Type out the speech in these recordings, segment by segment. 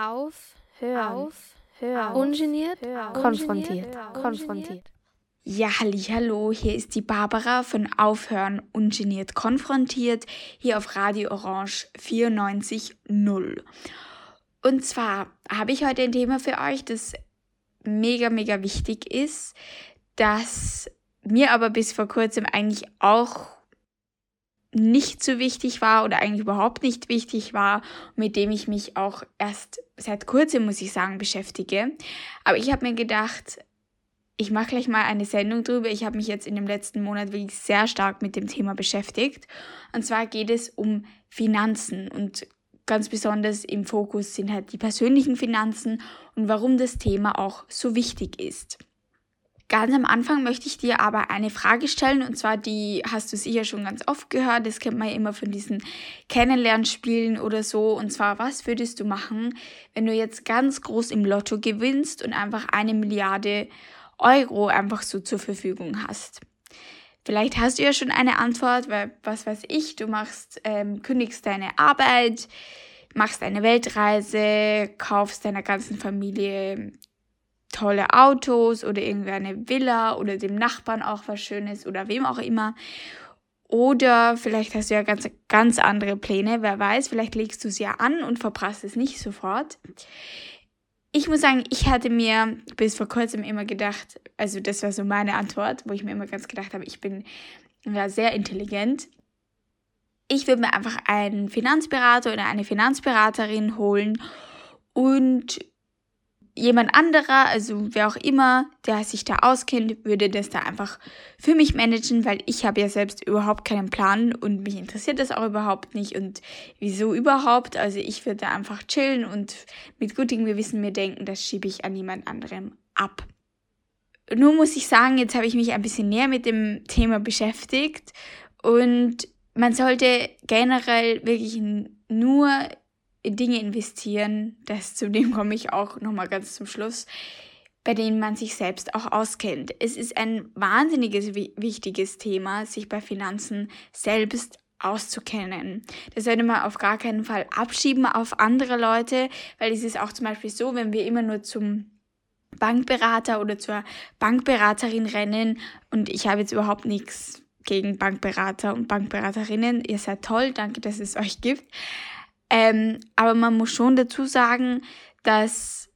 auf, hören, auf, hören, ungeniert, hören, konfrontiert, ungeniert, konfrontiert. Ja, hallo, hier ist die Barbara von Aufhören ungeniert konfrontiert, hier auf Radio Orange 94.0. Und zwar habe ich heute ein Thema für euch, das mega, mega wichtig ist, das mir aber bis vor kurzem eigentlich auch nicht so wichtig war oder eigentlich überhaupt nicht wichtig war, mit dem ich mich auch erst seit kurzem, muss ich sagen, beschäftige. Aber ich habe mir gedacht, ich mache gleich mal eine Sendung drüber. Ich habe mich jetzt in dem letzten Monat wirklich sehr stark mit dem Thema beschäftigt. Und zwar geht es um Finanzen und ganz besonders im Fokus sind halt die persönlichen Finanzen und warum das Thema auch so wichtig ist. Ganz am Anfang möchte ich dir aber eine Frage stellen und zwar die hast du sicher schon ganz oft gehört, das kennt man ja immer von diesen Kennenlernspielen oder so und zwar was würdest du machen, wenn du jetzt ganz groß im Lotto gewinnst und einfach eine Milliarde Euro einfach so zur Verfügung hast? Vielleicht hast du ja schon eine Antwort, weil was weiß ich, du machst, ähm, kündigst deine Arbeit, machst eine Weltreise, kaufst deiner ganzen Familie tolle Autos oder irgendwie eine Villa oder dem Nachbarn auch was Schönes oder wem auch immer. Oder vielleicht hast du ja ganz, ganz andere Pläne, wer weiß, vielleicht legst du es ja an und verprasst es nicht sofort. Ich muss sagen, ich hatte mir bis vor kurzem immer gedacht, also das war so meine Antwort, wo ich mir immer ganz gedacht habe, ich bin ja sehr intelligent. Ich würde mir einfach einen Finanzberater oder eine Finanzberaterin holen und jemand anderer, also wer auch immer, der sich da auskennt, würde das da einfach für mich managen, weil ich habe ja selbst überhaupt keinen Plan und mich interessiert das auch überhaupt nicht und wieso überhaupt. Also ich würde da einfach chillen und mit gutem Gewissen mir denken, das schiebe ich an jemand anderem ab. Nur muss ich sagen, jetzt habe ich mich ein bisschen näher mit dem Thema beschäftigt und man sollte generell wirklich nur in Dinge investieren, das zu dem komme ich auch nochmal ganz zum Schluss, bei denen man sich selbst auch auskennt. Es ist ein wahnsinniges wichtiges Thema, sich bei Finanzen selbst auszukennen. Das sollte man auf gar keinen Fall abschieben auf andere Leute, weil es ist auch zum Beispiel so, wenn wir immer nur zum Bankberater oder zur Bankberaterin rennen und ich habe jetzt überhaupt nichts gegen Bankberater und Bankberaterinnen. Ihr seid toll, danke, dass es euch gibt. Ähm, aber man muss schon dazu sagen, dass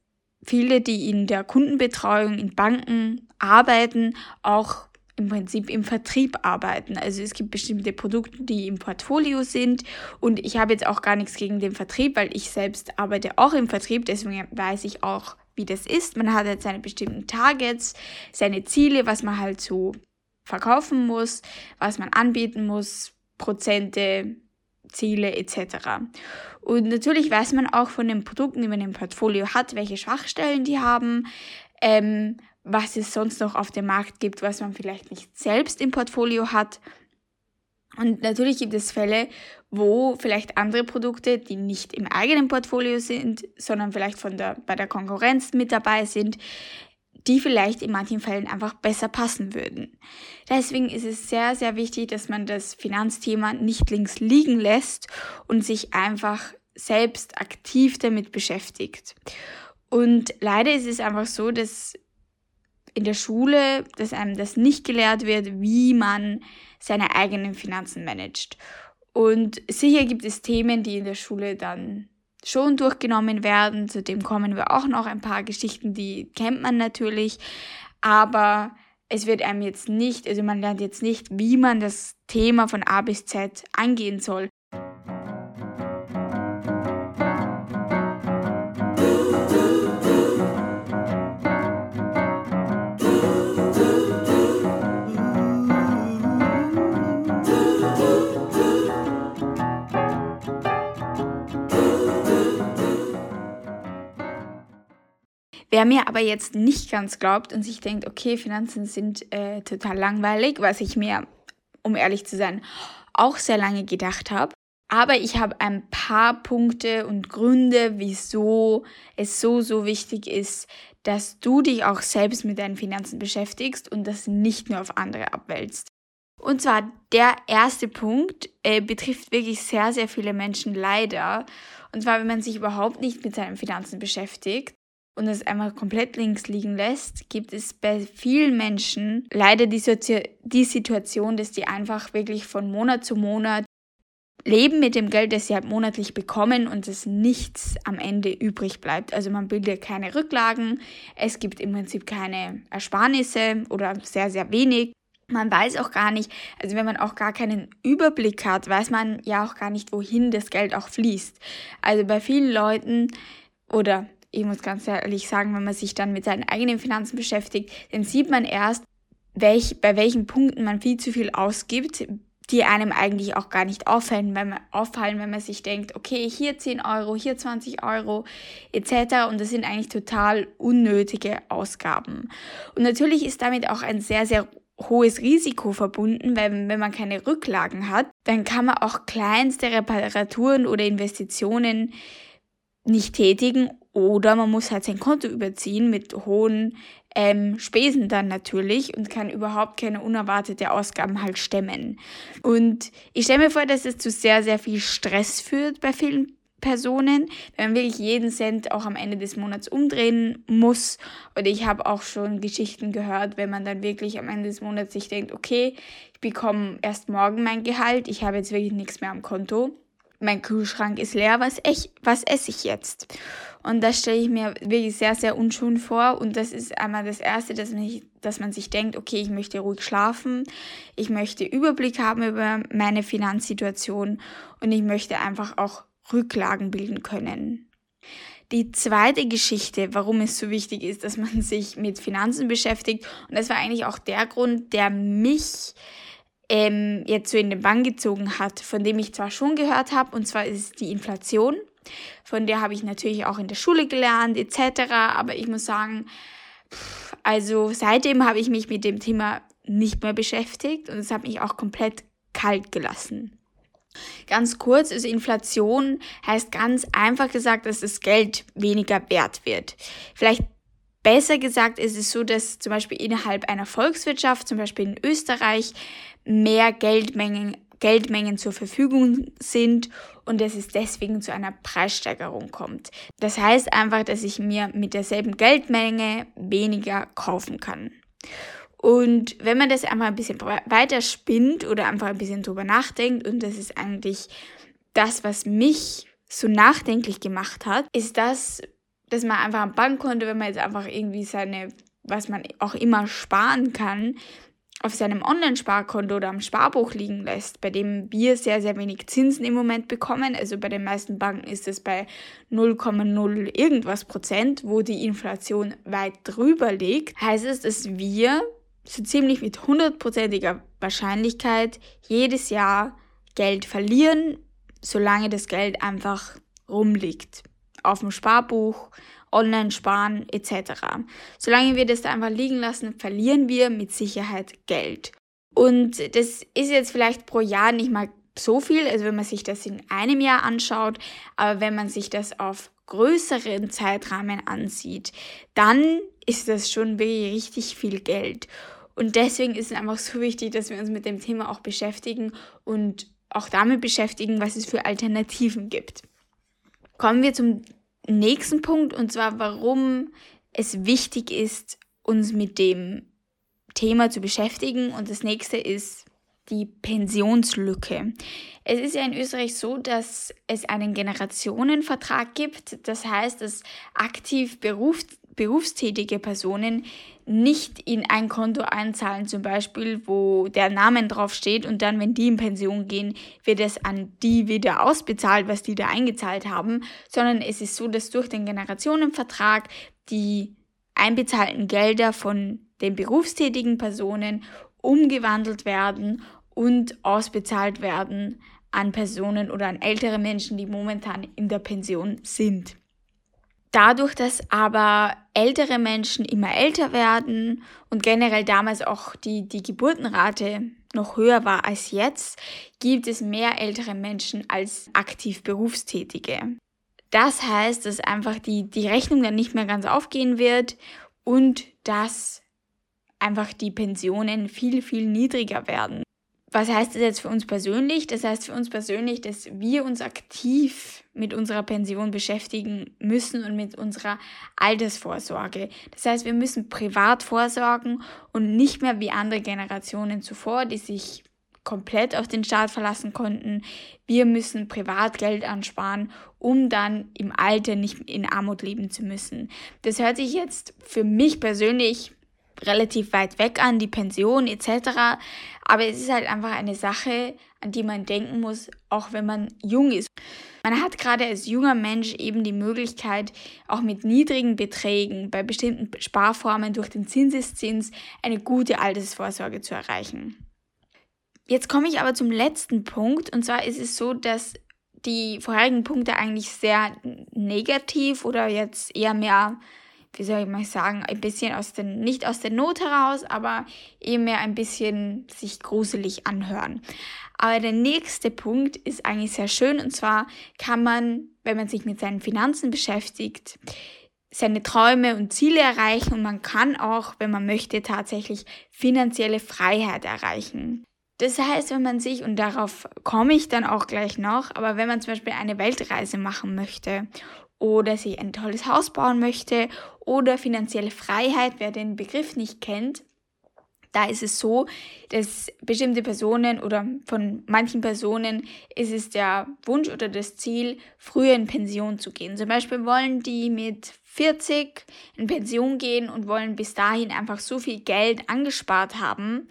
viele, die in der Kundenbetreuung in Banken arbeiten, auch im Prinzip im Vertrieb arbeiten. Also es gibt bestimmte Produkte, die im Portfolio sind und ich habe jetzt auch gar nichts gegen den Vertrieb, weil ich selbst arbeite auch im Vertrieb, deswegen weiß ich auch, wie das ist. Man hat jetzt seine bestimmten Targets, seine Ziele, was man halt so verkaufen muss, was man anbieten muss, Prozente, Ziele etc. Und natürlich weiß man auch von den Produkten, die man im Portfolio hat, welche Schwachstellen die haben, ähm, was es sonst noch auf dem Markt gibt, was man vielleicht nicht selbst im Portfolio hat. Und natürlich gibt es Fälle, wo vielleicht andere Produkte, die nicht im eigenen Portfolio sind, sondern vielleicht von der, bei der Konkurrenz mit dabei sind, die vielleicht in manchen Fällen einfach besser passen würden. Deswegen ist es sehr, sehr wichtig, dass man das Finanzthema nicht links liegen lässt und sich einfach selbst aktiv damit beschäftigt. Und leider ist es einfach so, dass in der Schule, dass einem das nicht gelehrt wird, wie man seine eigenen Finanzen managt. Und sicher gibt es Themen, die in der Schule dann schon durchgenommen werden. Zu dem kommen wir auch noch ein paar Geschichten, die kennt man natürlich. Aber es wird einem jetzt nicht, also man lernt jetzt nicht, wie man das Thema von A bis Z angehen soll. Wer mir aber jetzt nicht ganz glaubt und sich denkt, okay, Finanzen sind äh, total langweilig, was ich mir, um ehrlich zu sein, auch sehr lange gedacht habe. Aber ich habe ein paar Punkte und Gründe, wieso es so, so wichtig ist, dass du dich auch selbst mit deinen Finanzen beschäftigst und das nicht nur auf andere abwälzt. Und zwar der erste Punkt äh, betrifft wirklich sehr, sehr viele Menschen leider. Und zwar, wenn man sich überhaupt nicht mit seinen Finanzen beschäftigt und es einmal komplett links liegen lässt, gibt es bei vielen Menschen leider die, die Situation, dass die einfach wirklich von Monat zu Monat leben mit dem Geld, das sie halt monatlich bekommen und es nichts am Ende übrig bleibt. Also man bildet keine Rücklagen, es gibt im Prinzip keine Ersparnisse oder sehr, sehr wenig. Man weiß auch gar nicht, also wenn man auch gar keinen Überblick hat, weiß man ja auch gar nicht, wohin das Geld auch fließt. Also bei vielen Leuten oder ich muss ganz ehrlich sagen, wenn man sich dann mit seinen eigenen Finanzen beschäftigt, dann sieht man erst, welch, bei welchen Punkten man viel zu viel ausgibt, die einem eigentlich auch gar nicht auffallen, wenn man, auffallen, wenn man sich denkt, okay, hier 10 Euro, hier 20 Euro etc. Und das sind eigentlich total unnötige Ausgaben. Und natürlich ist damit auch ein sehr, sehr hohes Risiko verbunden, weil wenn man keine Rücklagen hat, dann kann man auch kleinste Reparaturen oder Investitionen nicht tätigen oder man muss halt sein Konto überziehen mit hohen ähm, Spesen dann natürlich und kann überhaupt keine unerwartete Ausgaben halt stemmen. Und ich stelle mir vor, dass es zu sehr, sehr viel Stress führt bei vielen Personen, wenn man wirklich jeden Cent auch am Ende des Monats umdrehen muss. Und ich habe auch schon Geschichten gehört, wenn man dann wirklich am Ende des Monats sich denkt, okay, ich bekomme erst morgen mein Gehalt, ich habe jetzt wirklich nichts mehr am Konto mein Kühlschrank ist leer, was, ich, was esse ich jetzt? Und das stelle ich mir wirklich sehr, sehr unschön vor. Und das ist einmal das Erste, dass man, dass man sich denkt, okay, ich möchte ruhig schlafen, ich möchte Überblick haben über meine Finanzsituation und ich möchte einfach auch Rücklagen bilden können. Die zweite Geschichte, warum es so wichtig ist, dass man sich mit Finanzen beschäftigt, und das war eigentlich auch der Grund, der mich ähm, jetzt so in den Bann gezogen hat, von dem ich zwar schon gehört habe, und zwar ist es die Inflation. Von der habe ich natürlich auch in der Schule gelernt, etc. Aber ich muss sagen, also seitdem habe ich mich mit dem Thema nicht mehr beschäftigt und es hat mich auch komplett kalt gelassen. Ganz kurz, also Inflation heißt ganz einfach gesagt, dass das Geld weniger wert wird. Vielleicht besser gesagt ist es so, dass zum Beispiel innerhalb einer Volkswirtschaft, zum Beispiel in Österreich, mehr Geldmengen, Geldmengen zur Verfügung sind und dass es deswegen zu einer Preissteigerung kommt. Das heißt einfach, dass ich mir mit derselben Geldmenge weniger kaufen kann. Und wenn man das einfach ein bisschen weiter spinnt oder einfach ein bisschen drüber nachdenkt, und das ist eigentlich das, was mich so nachdenklich gemacht hat, ist das, dass man einfach am Bankkonto, wenn man jetzt einfach irgendwie seine, was man auch immer sparen kann, auf seinem Online-Sparkonto oder am Sparbuch liegen lässt, bei dem wir sehr, sehr wenig Zinsen im Moment bekommen, also bei den meisten Banken ist es bei 0,0 irgendwas Prozent, wo die Inflation weit drüber liegt, heißt es, dass wir so ziemlich mit hundertprozentiger Wahrscheinlichkeit jedes Jahr Geld verlieren, solange das Geld einfach rumliegt. Auf dem Sparbuch, online sparen etc. Solange wir das da einfach liegen lassen, verlieren wir mit Sicherheit Geld. Und das ist jetzt vielleicht pro Jahr nicht mal so viel, also wenn man sich das in einem Jahr anschaut, aber wenn man sich das auf größeren Zeitrahmen ansieht, dann ist das schon wirklich richtig viel Geld. Und deswegen ist es einfach so wichtig, dass wir uns mit dem Thema auch beschäftigen und auch damit beschäftigen, was es für Alternativen gibt. Kommen wir zum nächsten Punkt und zwar, warum es wichtig ist, uns mit dem Thema zu beschäftigen. Und das nächste ist die Pensionslücke. Es ist ja in Österreich so, dass es einen Generationenvertrag gibt. Das heißt, dass aktiv Berufs berufstätige Personen nicht in ein Konto einzahlen, zum Beispiel, wo der Name drauf steht und dann, wenn die in Pension gehen, wird es an die wieder ausbezahlt, was die da eingezahlt haben, sondern es ist so, dass durch den Generationenvertrag die einbezahlten Gelder von den berufstätigen Personen umgewandelt werden und ausbezahlt werden an Personen oder an ältere Menschen, die momentan in der Pension sind. Dadurch, dass aber ältere Menschen immer älter werden und generell damals auch die, die Geburtenrate noch höher war als jetzt, gibt es mehr ältere Menschen als aktiv Berufstätige. Das heißt, dass einfach die, die Rechnung dann nicht mehr ganz aufgehen wird und dass einfach die Pensionen viel, viel niedriger werden. Was heißt das jetzt für uns persönlich? Das heißt für uns persönlich, dass wir uns aktiv mit unserer Pension beschäftigen müssen und mit unserer Altersvorsorge. Das heißt, wir müssen privat vorsorgen und nicht mehr wie andere Generationen zuvor, die sich komplett auf den Staat verlassen konnten. Wir müssen privat Geld ansparen, um dann im Alter nicht in Armut leben zu müssen. Das hört sich jetzt für mich persönlich relativ weit weg an, die Pension etc. Aber es ist halt einfach eine Sache, an die man denken muss, auch wenn man jung ist. Man hat gerade als junger Mensch eben die Möglichkeit, auch mit niedrigen Beträgen bei bestimmten Sparformen durch den Zinseszins eine gute Altersvorsorge zu erreichen. Jetzt komme ich aber zum letzten Punkt und zwar ist es so, dass die vorherigen Punkte eigentlich sehr negativ oder jetzt eher mehr wie soll ich mal sagen, ein bisschen aus den, nicht aus der Not heraus, aber eher mehr ein bisschen sich gruselig anhören. Aber der nächste Punkt ist eigentlich sehr schön und zwar kann man, wenn man sich mit seinen Finanzen beschäftigt, seine Träume und Ziele erreichen und man kann auch, wenn man möchte, tatsächlich finanzielle Freiheit erreichen. Das heißt, wenn man sich, und darauf komme ich dann auch gleich noch, aber wenn man zum Beispiel eine Weltreise machen möchte oder sich ein tolles Haus bauen möchte oder finanzielle Freiheit, wer den Begriff nicht kennt, da ist es so, dass bestimmte Personen oder von manchen Personen ist es der Wunsch oder das Ziel, früher in Pension zu gehen. Zum Beispiel wollen die mit 40 in Pension gehen und wollen bis dahin einfach so viel Geld angespart haben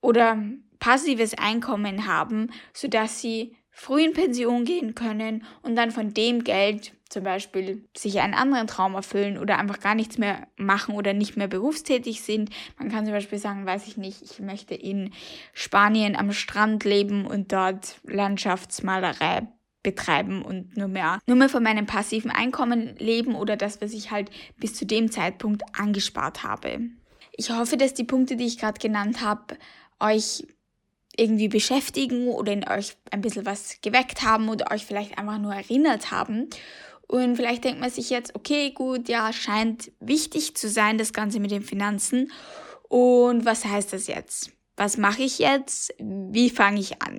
oder passives Einkommen haben, sodass sie früh in Pension gehen können und dann von dem Geld zum Beispiel sich einen anderen Traum erfüllen oder einfach gar nichts mehr machen oder nicht mehr berufstätig sind. Man kann zum Beispiel sagen, weiß ich nicht, ich möchte in Spanien am Strand leben und dort Landschaftsmalerei betreiben und nur mehr, nur mehr von meinem passiven Einkommen leben oder das, was ich halt bis zu dem Zeitpunkt angespart habe. Ich hoffe, dass die Punkte, die ich gerade genannt habe, euch irgendwie beschäftigen oder in euch ein bisschen was geweckt haben oder euch vielleicht einfach nur erinnert haben. Und vielleicht denkt man sich jetzt, okay, gut, ja, scheint wichtig zu sein, das Ganze mit den Finanzen. Und was heißt das jetzt? Was mache ich jetzt? Wie fange ich an?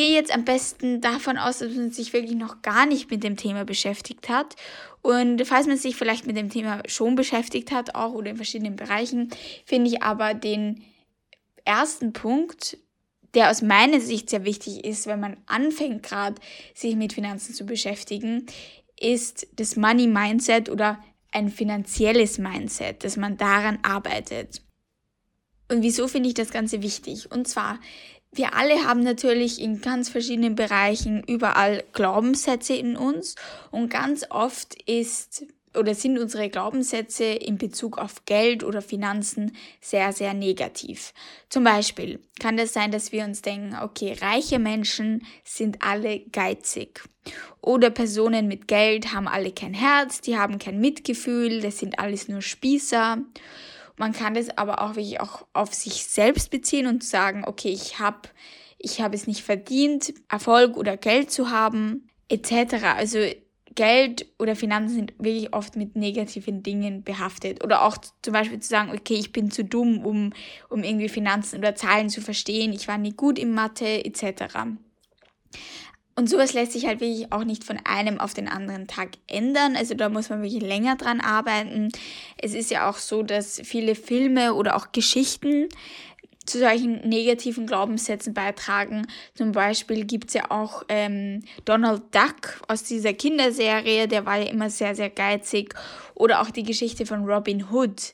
Gehe jetzt am besten davon aus, dass man sich wirklich noch gar nicht mit dem Thema beschäftigt hat. Und falls man sich vielleicht mit dem Thema schon beschäftigt hat, auch oder in verschiedenen Bereichen, finde ich aber den ersten Punkt, der aus meiner Sicht sehr wichtig ist, wenn man anfängt gerade sich mit Finanzen zu beschäftigen, ist das Money Mindset oder ein finanzielles Mindset, dass man daran arbeitet. Und wieso finde ich das Ganze wichtig? Und zwar wir alle haben natürlich in ganz verschiedenen Bereichen überall Glaubenssätze in uns und ganz oft ist oder sind unsere Glaubenssätze in Bezug auf Geld oder Finanzen sehr, sehr negativ. Zum Beispiel kann es das sein, dass wir uns denken, okay, reiche Menschen sind alle geizig. Oder Personen mit Geld haben alle kein Herz, die haben kein Mitgefühl, das sind alles nur Spießer. Man kann das aber auch wirklich auch auf sich selbst beziehen und sagen, okay, ich habe ich hab es nicht verdient, Erfolg oder Geld zu haben, etc. Also Geld oder Finanzen sind wirklich oft mit negativen Dingen behaftet. Oder auch zum Beispiel zu sagen, okay, ich bin zu dumm, um, um irgendwie Finanzen oder Zahlen zu verstehen, ich war nie gut in Mathe, etc. Und sowas lässt sich halt wirklich auch nicht von einem auf den anderen Tag ändern. Also da muss man wirklich länger dran arbeiten. Es ist ja auch so, dass viele Filme oder auch Geschichten zu solchen negativen Glaubenssätzen beitragen. Zum Beispiel gibt es ja auch ähm, Donald Duck aus dieser Kinderserie, der war ja immer sehr, sehr geizig. Oder auch die Geschichte von Robin Hood.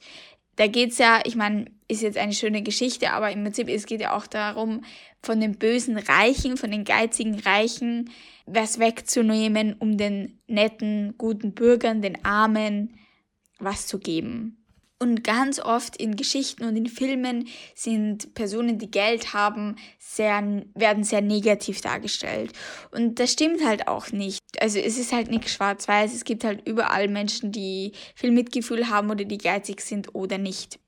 Da geht es ja, ich meine, ist jetzt eine schöne Geschichte, aber im Prinzip es geht ja auch darum, von den bösen Reichen, von den geizigen Reichen was wegzunehmen, um den netten, guten Bürgern, den Armen was zu geben. Und ganz oft in Geschichten und in Filmen sind Personen, die Geld haben, sehr, werden sehr negativ dargestellt. Und das stimmt halt auch nicht. Also es ist halt nicht schwarz-weiß. Es gibt halt überall Menschen, die viel Mitgefühl haben oder die geizig sind oder nicht.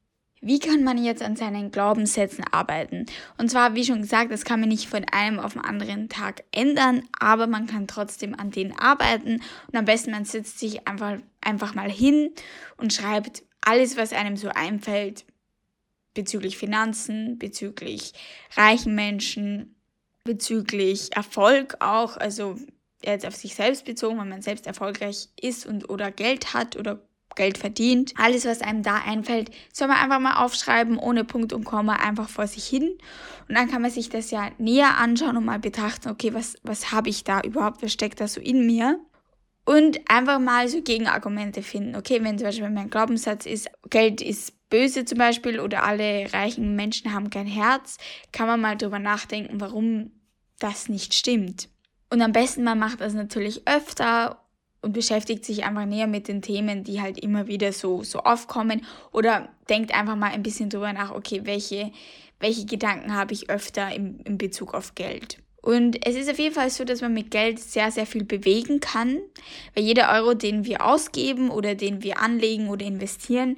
Wie kann man jetzt an seinen Glaubenssätzen arbeiten? Und zwar, wie schon gesagt, das kann man nicht von einem auf den anderen Tag ändern, aber man kann trotzdem an denen arbeiten. Und am besten, man setzt sich einfach, einfach mal hin und schreibt alles, was einem so einfällt, bezüglich Finanzen, bezüglich reichen Menschen, bezüglich Erfolg auch, also jetzt auf sich selbst bezogen, wenn man selbst erfolgreich ist und oder Geld hat oder Geld verdient. Alles, was einem da einfällt, soll man einfach mal aufschreiben, ohne Punkt und Komma, einfach vor sich hin. Und dann kann man sich das ja näher anschauen und mal betrachten, okay, was, was habe ich da überhaupt, was steckt da so in mir? Und einfach mal so Gegenargumente finden. Okay, wenn zum Beispiel mein Glaubenssatz ist, Geld ist böse zum Beispiel oder alle reichen Menschen haben kein Herz, kann man mal drüber nachdenken, warum das nicht stimmt. Und am besten man macht das natürlich öfter und beschäftigt sich einfach näher mit den Themen, die halt immer wieder so, so aufkommen oder denkt einfach mal ein bisschen drüber nach, okay, welche, welche Gedanken habe ich öfter im, in Bezug auf Geld. Und es ist auf jeden Fall so, dass man mit Geld sehr, sehr viel bewegen kann, weil jeder Euro, den wir ausgeben oder den wir anlegen oder investieren,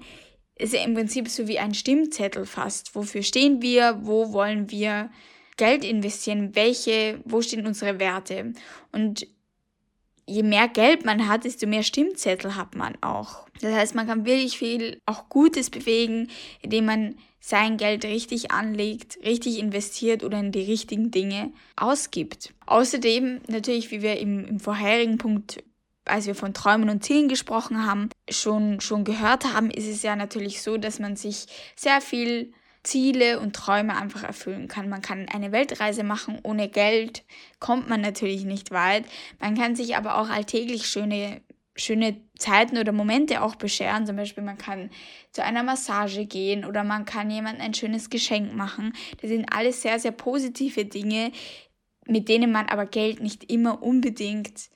ist ja im Prinzip so wie ein Stimmzettel fast. Wofür stehen wir? Wo wollen wir Geld investieren? Welche, wo stehen unsere Werte? Und je mehr Geld man hat, desto mehr Stimmzettel hat man auch. Das heißt, man kann wirklich viel auch Gutes bewegen, indem man sein Geld richtig anlegt, richtig investiert oder in die richtigen Dinge ausgibt. Außerdem, natürlich, wie wir im, im vorherigen Punkt als wir von Träumen und Zielen gesprochen haben, schon, schon gehört haben, ist es ja natürlich so, dass man sich sehr viel Ziele und Träume einfach erfüllen kann. Man kann eine Weltreise machen, ohne Geld kommt man natürlich nicht weit. Man kann sich aber auch alltäglich schöne, schöne Zeiten oder Momente auch bescheren. Zum Beispiel, man kann zu einer Massage gehen oder man kann jemandem ein schönes Geschenk machen. Das sind alles sehr, sehr positive Dinge, mit denen man aber Geld nicht immer unbedingt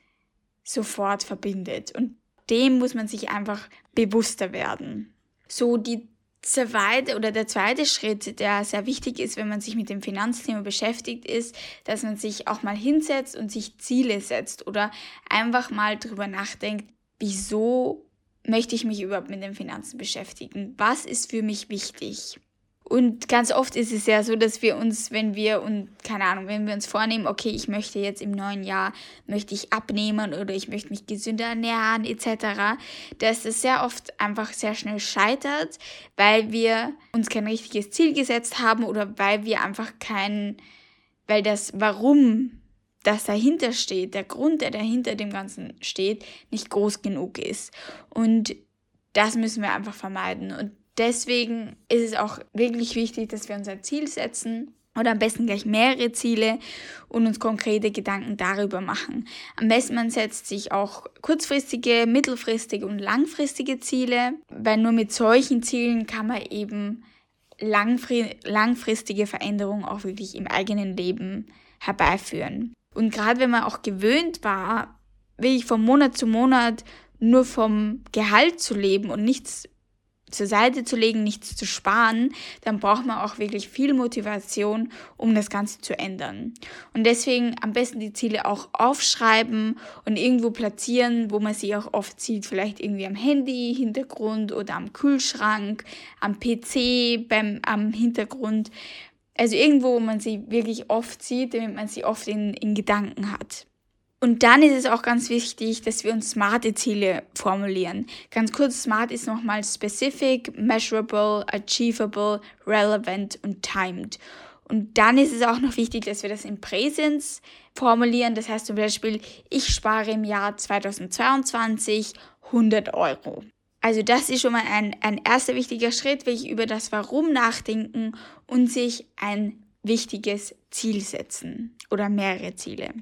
sofort verbindet. Und dem muss man sich einfach bewusster werden. So die zweite oder der zweite Schritt, der sehr wichtig ist, wenn man sich mit dem Finanzthema beschäftigt, ist, dass man sich auch mal hinsetzt und sich Ziele setzt oder einfach mal drüber nachdenkt, wieso möchte ich mich überhaupt mit den Finanzen beschäftigen? Was ist für mich wichtig? Und ganz oft ist es ja so, dass wir uns, wenn wir und keine Ahnung, wenn wir uns vornehmen, okay, ich möchte jetzt im neuen Jahr möchte ich abnehmen oder ich möchte mich gesünder ernähren etc., dass es sehr oft einfach sehr schnell scheitert, weil wir uns kein richtiges Ziel gesetzt haben oder weil wir einfach kein, weil das Warum das dahinter steht, der Grund, der dahinter dem Ganzen steht, nicht groß genug ist. Und das müssen wir einfach vermeiden. Und Deswegen ist es auch wirklich wichtig, dass wir uns ein Ziel setzen oder am besten gleich mehrere Ziele und uns konkrete Gedanken darüber machen. Am besten man setzt sich auch kurzfristige, mittelfristige und langfristige Ziele, weil nur mit solchen Zielen kann man eben langfristige Veränderungen auch wirklich im eigenen Leben herbeiführen. Und gerade wenn man auch gewöhnt war, wirklich von Monat zu Monat nur vom Gehalt zu leben und nichts zur Seite zu legen, nichts zu sparen, dann braucht man auch wirklich viel Motivation, um das Ganze zu ändern. Und deswegen am besten die Ziele auch aufschreiben und irgendwo platzieren, wo man sie auch oft sieht, vielleicht irgendwie am Handy, Hintergrund oder am Kühlschrank, am PC, beim, am Hintergrund. Also irgendwo, wo man sie wirklich oft sieht, damit man sie oft in, in Gedanken hat. Und dann ist es auch ganz wichtig, dass wir uns smarte Ziele formulieren. Ganz kurz, smart ist nochmal specific, measurable, achievable, relevant und timed. Und dann ist es auch noch wichtig, dass wir das in Präsens formulieren. Das heißt zum Beispiel, ich spare im Jahr 2022 100 Euro. Also das ist schon mal ein, ein erster wichtiger Schritt, wirklich über das Warum nachdenken und sich ein wichtiges Ziel setzen oder mehrere Ziele.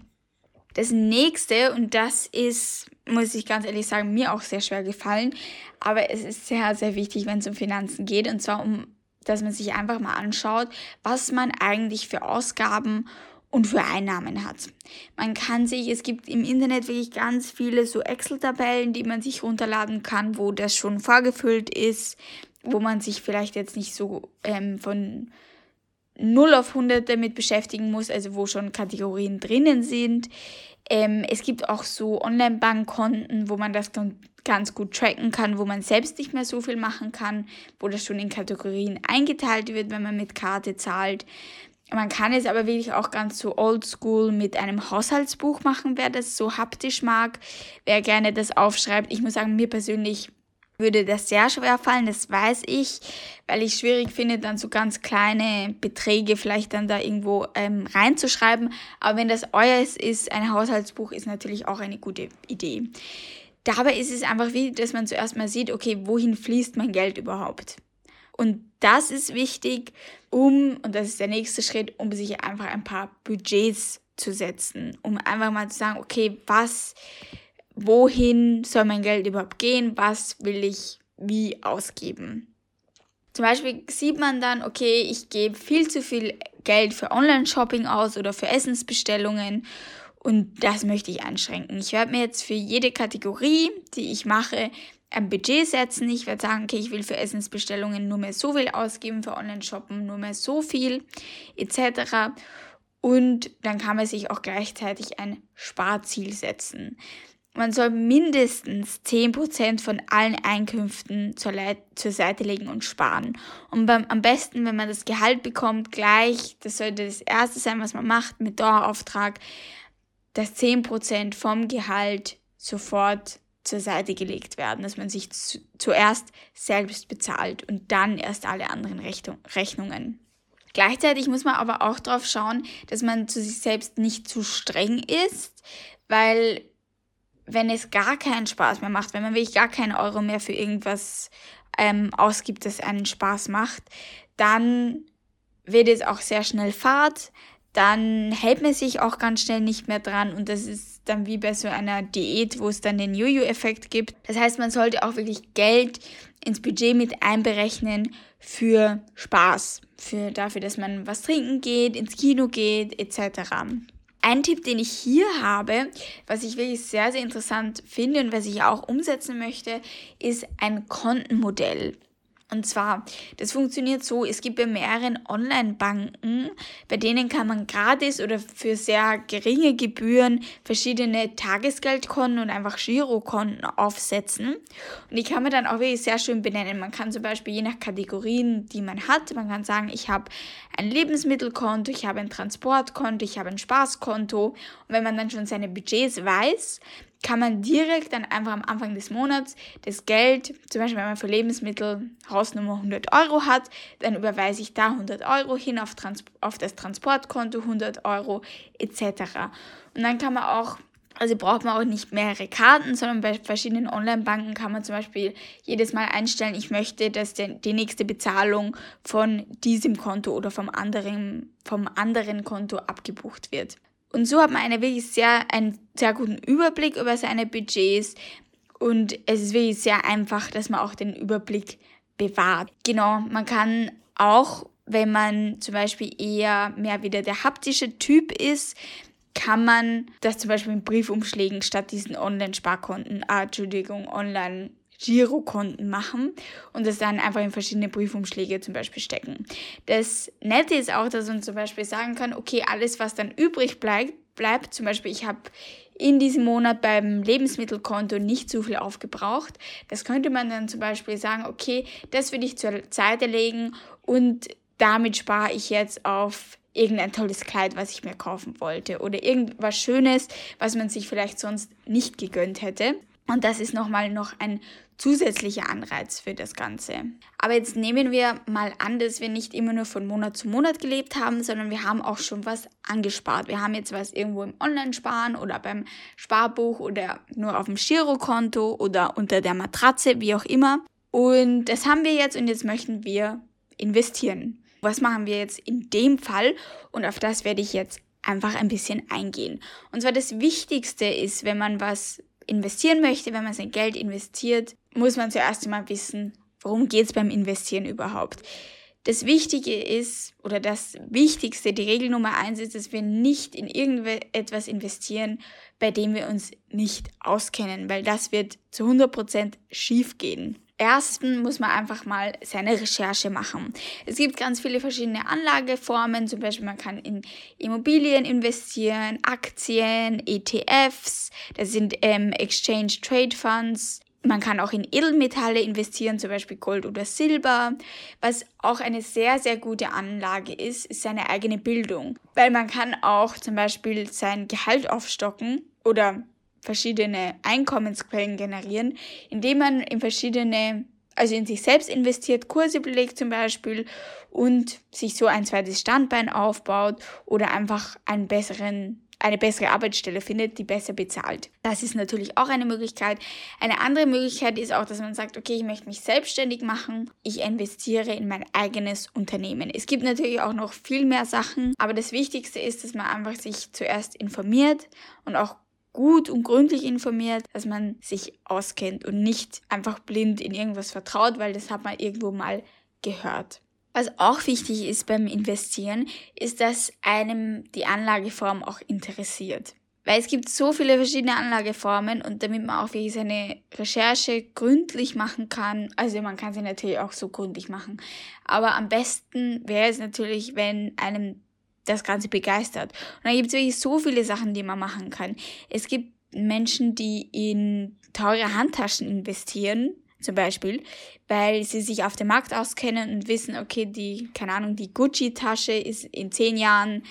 Das nächste, und das ist, muss ich ganz ehrlich sagen, mir auch sehr schwer gefallen, aber es ist sehr, sehr wichtig, wenn es um Finanzen geht, und zwar um, dass man sich einfach mal anschaut, was man eigentlich für Ausgaben und für Einnahmen hat. Man kann sich, es gibt im Internet wirklich ganz viele so Excel-Tabellen, die man sich runterladen kann, wo das schon vorgefüllt ist, wo man sich vielleicht jetzt nicht so ähm, von 0 auf 100 damit beschäftigen muss, also wo schon Kategorien drinnen sind. Ähm, es gibt auch so Online-Bankkonten, wo man das ganz gut tracken kann, wo man selbst nicht mehr so viel machen kann, wo das schon in Kategorien eingeteilt wird, wenn man mit Karte zahlt. Man kann es aber wirklich auch ganz so oldschool mit einem Haushaltsbuch machen, wer das so haptisch mag, wer gerne das aufschreibt. Ich muss sagen, mir persönlich würde das sehr schwer fallen, das weiß ich, weil ich schwierig finde, dann so ganz kleine Beträge vielleicht dann da irgendwo ähm, reinzuschreiben. Aber wenn das euers ist, ein Haushaltsbuch ist natürlich auch eine gute Idee. Dabei ist es einfach wichtig, dass man zuerst mal sieht, okay, wohin fließt mein Geld überhaupt? Und das ist wichtig, um, und das ist der nächste Schritt, um sich einfach ein paar Budgets zu setzen, um einfach mal zu sagen, okay, was, wohin soll mein Geld überhaupt gehen, was will ich wie ausgeben. Zum Beispiel sieht man dann, okay, ich gebe viel zu viel Geld für Online-Shopping aus oder für Essensbestellungen und das möchte ich einschränken. Ich werde mir jetzt für jede Kategorie, die ich mache, ein Budget setzen. Ich werde sagen, okay, ich will für Essensbestellungen nur mehr so viel ausgeben, für Online-Shoppen nur mehr so viel, etc. Und dann kann man sich auch gleichzeitig ein Sparziel setzen. Man soll mindestens 10% von allen Einkünften zur, zur Seite legen und sparen. Und beim, am besten, wenn man das Gehalt bekommt, gleich, das sollte das Erste sein, was man macht mit Dauerauftrag, dass 10% vom Gehalt sofort zur Seite gelegt werden, dass man sich zu, zuerst selbst bezahlt und dann erst alle anderen Rechnung, Rechnungen. Gleichzeitig muss man aber auch darauf schauen, dass man zu sich selbst nicht zu streng ist, weil wenn es gar keinen Spaß mehr macht, wenn man wirklich gar keinen Euro mehr für irgendwas ähm, ausgibt, das einen Spaß macht, dann wird es auch sehr schnell Fahrt, dann hält man sich auch ganz schnell nicht mehr dran und das ist dann wie bei so einer Diät, wo es dann den Jojo-Effekt gibt. Das heißt, man sollte auch wirklich Geld ins Budget mit einberechnen für Spaß, für dafür, dass man was trinken geht, ins Kino geht, etc. Ein Tipp, den ich hier habe, was ich wirklich sehr, sehr interessant finde und was ich auch umsetzen möchte, ist ein Kontenmodell. Und zwar, das funktioniert so, es gibt bei mehreren Online-Banken, bei denen kann man gratis oder für sehr geringe Gebühren verschiedene Tagesgeldkonten und einfach Girokonten aufsetzen. Und die kann man dann auch wirklich sehr schön benennen. Man kann zum Beispiel je nach Kategorien, die man hat, man kann sagen, ich habe ein Lebensmittelkonto, ich habe ein Transportkonto, ich habe ein Spaßkonto. Und wenn man dann schon seine Budgets weiß, kann man direkt dann einfach am Anfang des Monats das Geld, zum Beispiel wenn man für Lebensmittel Hausnummer 100 Euro hat, dann überweise ich da 100 Euro hin auf, Trans auf das Transportkonto 100 Euro etc. Und dann kann man auch, also braucht man auch nicht mehrere Karten, sondern bei verschiedenen Online-Banken kann man zum Beispiel jedes Mal einstellen, ich möchte, dass der, die nächste Bezahlung von diesem Konto oder vom anderen, vom anderen Konto abgebucht wird. Und so hat man eine wirklich sehr, einen sehr guten Überblick über seine Budgets und es ist wirklich sehr einfach, dass man auch den Überblick bewahrt. Genau, man kann auch, wenn man zum Beispiel eher mehr wieder der haptische Typ ist, kann man das zum Beispiel in Briefumschlägen statt diesen Online-Sparkonten, ah, Entschuldigung, Online- Girokonten machen und das dann einfach in verschiedene Briefumschläge zum Beispiel stecken. Das Nette ist auch, dass man zum Beispiel sagen kann, okay, alles, was dann übrig bleibt, bleibt zum Beispiel, ich habe in diesem Monat beim Lebensmittelkonto nicht so viel aufgebraucht. Das könnte man dann zum Beispiel sagen, okay, das würde ich zur Seite legen und damit spare ich jetzt auf irgendein tolles Kleid, was ich mir kaufen wollte oder irgendwas Schönes, was man sich vielleicht sonst nicht gegönnt hätte. Und das ist nochmal noch ein zusätzlicher Anreiz für das Ganze. Aber jetzt nehmen wir mal an, dass wir nicht immer nur von Monat zu Monat gelebt haben, sondern wir haben auch schon was angespart. Wir haben jetzt was irgendwo im Online-Sparen oder beim Sparbuch oder nur auf dem Girokonto oder unter der Matratze, wie auch immer. Und das haben wir jetzt und jetzt möchten wir investieren. Was machen wir jetzt in dem Fall? Und auf das werde ich jetzt einfach ein bisschen eingehen. Und zwar das Wichtigste ist, wenn man was investieren möchte, wenn man sein Geld investiert, muss man zuerst einmal wissen, worum geht es beim Investieren überhaupt. Das Wichtige ist, oder das Wichtigste, die Regel Nummer eins ist, dass wir nicht in irgendetwas investieren, bei dem wir uns nicht auskennen, weil das wird zu 100% schief gehen. Ersten muss man einfach mal seine Recherche machen. Es gibt ganz viele verschiedene Anlageformen, zum Beispiel man kann in Immobilien investieren, Aktien, ETFs, das sind ähm, Exchange Trade Funds. Man kann auch in Edelmetalle investieren, zum Beispiel Gold oder Silber. Was auch eine sehr, sehr gute Anlage ist, ist seine eigene Bildung. Weil man kann auch zum Beispiel sein Gehalt aufstocken oder verschiedene Einkommensquellen generieren, indem man in verschiedene, also in sich selbst investiert, Kurse belegt zum Beispiel und sich so ein zweites Standbein aufbaut oder einfach einen besseren eine bessere Arbeitsstelle findet, die besser bezahlt. Das ist natürlich auch eine Möglichkeit. Eine andere Möglichkeit ist auch, dass man sagt, okay, ich möchte mich selbstständig machen, ich investiere in mein eigenes Unternehmen. Es gibt natürlich auch noch viel mehr Sachen, aber das Wichtigste ist, dass man einfach sich zuerst informiert und auch gut und gründlich informiert, dass man sich auskennt und nicht einfach blind in irgendwas vertraut, weil das hat man irgendwo mal gehört. Was auch wichtig ist beim Investieren, ist, dass einem die Anlageform auch interessiert. Weil es gibt so viele verschiedene Anlageformen und damit man auch wirklich seine Recherche gründlich machen kann, also man kann sie natürlich auch so gründlich machen, aber am besten wäre es natürlich, wenn einem das Ganze begeistert. Und da gibt es wirklich so viele Sachen, die man machen kann. Es gibt Menschen, die in teure Handtaschen investieren, zum Beispiel, weil sie sich auf dem Markt auskennen und wissen, okay, die, keine Ahnung, die Gucci-Tasche ist in zehn Jahren,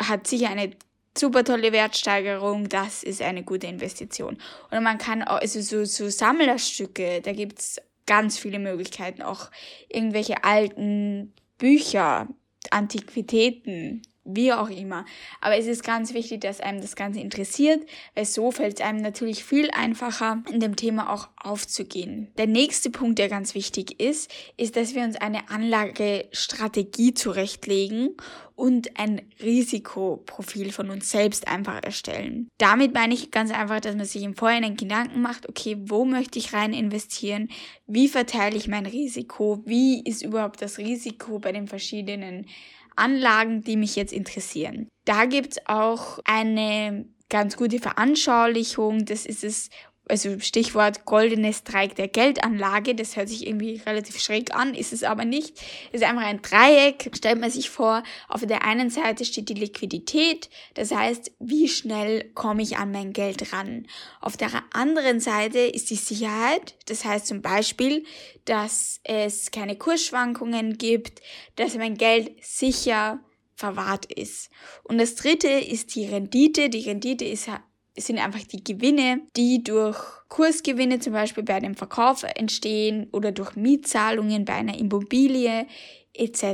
hat sicher eine super tolle Wertsteigerung, das ist eine gute Investition. Oder man kann auch, also so, so Sammlerstücke, da gibt's ganz viele Möglichkeiten, auch irgendwelche alten Bücher, Antiquitäten, wie auch immer. Aber es ist ganz wichtig, dass einem das Ganze interessiert, weil so fällt es einem natürlich viel einfacher, in dem Thema auch aufzugehen. Der nächste Punkt, der ganz wichtig ist, ist, dass wir uns eine Anlagestrategie zurechtlegen und ein Risikoprofil von uns selbst einfach erstellen. Damit meine ich ganz einfach, dass man sich im Vorhinein Gedanken macht, okay, wo möchte ich rein investieren? Wie verteile ich mein Risiko? Wie ist überhaupt das Risiko bei den verschiedenen Anlagen, die mich jetzt interessieren. Da gibt es auch eine ganz gute Veranschaulichung. Das ist es also Stichwort goldenes Dreieck der Geldanlage, das hört sich irgendwie relativ schräg an, ist es aber nicht. Es ist einfach ein Dreieck, stellt man sich vor, auf der einen Seite steht die Liquidität, das heißt, wie schnell komme ich an mein Geld ran. Auf der anderen Seite ist die Sicherheit, das heißt zum Beispiel, dass es keine Kursschwankungen gibt, dass mein Geld sicher verwahrt ist. Und das dritte ist die Rendite. Die Rendite ist sind einfach die Gewinne, die durch Kursgewinne zum Beispiel bei einem Verkauf entstehen oder durch Mietzahlungen bei einer Immobilie etc.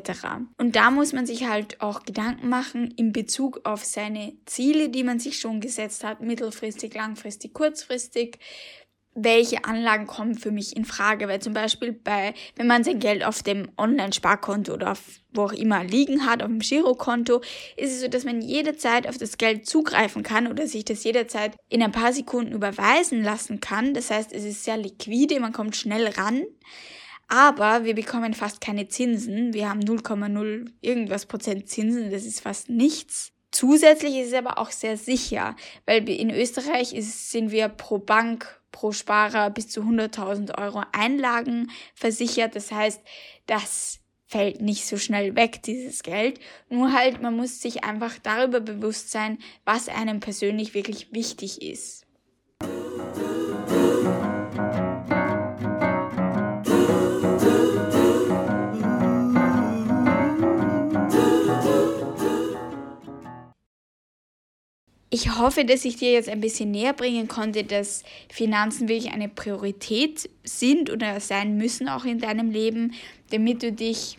Und da muss man sich halt auch Gedanken machen in Bezug auf seine Ziele, die man sich schon gesetzt hat, mittelfristig, langfristig, kurzfristig welche Anlagen kommen für mich in Frage. Weil zum Beispiel bei, wenn man sein Geld auf dem Online-Sparkonto oder auf, wo auch immer liegen hat, auf dem Girokonto, ist es so, dass man jederzeit auf das Geld zugreifen kann oder sich das jederzeit in ein paar Sekunden überweisen lassen kann. Das heißt, es ist sehr liquide, man kommt schnell ran. Aber wir bekommen fast keine Zinsen. Wir haben 0,0 irgendwas Prozent Zinsen. Das ist fast nichts. Zusätzlich ist es aber auch sehr sicher, weil in Österreich ist, sind wir pro Bank pro Sparer bis zu 100.000 Euro Einlagen versichert. Das heißt, das fällt nicht so schnell weg, dieses Geld. Nur halt, man muss sich einfach darüber bewusst sein, was einem persönlich wirklich wichtig ist. Ich hoffe, dass ich dir jetzt ein bisschen näher bringen konnte, dass Finanzen wirklich eine Priorität sind oder sein müssen auch in deinem Leben, damit du dich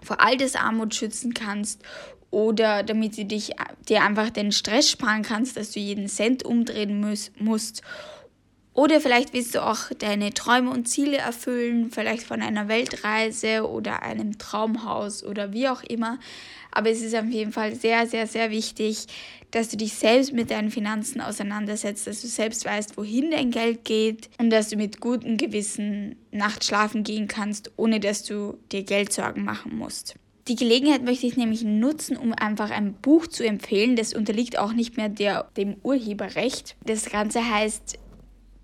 vor Altersarmut schützen kannst oder damit du dich dir einfach den Stress sparen kannst, dass du jeden Cent umdrehen muss, musst. Oder vielleicht willst du auch deine Träume und Ziele erfüllen, vielleicht von einer Weltreise oder einem Traumhaus oder wie auch immer. Aber es ist auf jeden Fall sehr, sehr, sehr wichtig, dass du dich selbst mit deinen Finanzen auseinandersetzt, dass du selbst weißt, wohin dein Geld geht und dass du mit gutem Gewissen nachts schlafen gehen kannst, ohne dass du dir Geldsorgen machen musst. Die Gelegenheit möchte ich nämlich nutzen, um einfach ein Buch zu empfehlen. Das unterliegt auch nicht mehr der, dem Urheberrecht. Das Ganze heißt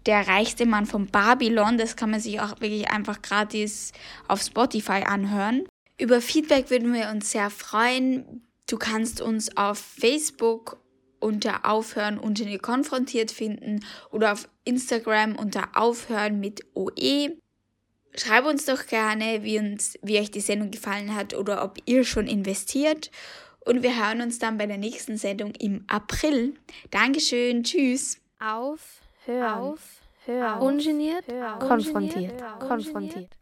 Der reichste Mann von Babylon. Das kann man sich auch wirklich einfach gratis auf Spotify anhören. Über Feedback würden wir uns sehr freuen. Du kannst uns auf Facebook unter Aufhören und konfrontiert finden oder auf Instagram unter Aufhören mit OE. Schreib uns doch gerne, wie, uns, wie euch die Sendung gefallen hat oder ob ihr schon investiert. Und wir hören uns dann bei der nächsten Sendung im April. Dankeschön, tschüss. Auf, hören, auf, hören, ungeniert, hören, konfrontiert, konfrontiert. konfrontiert.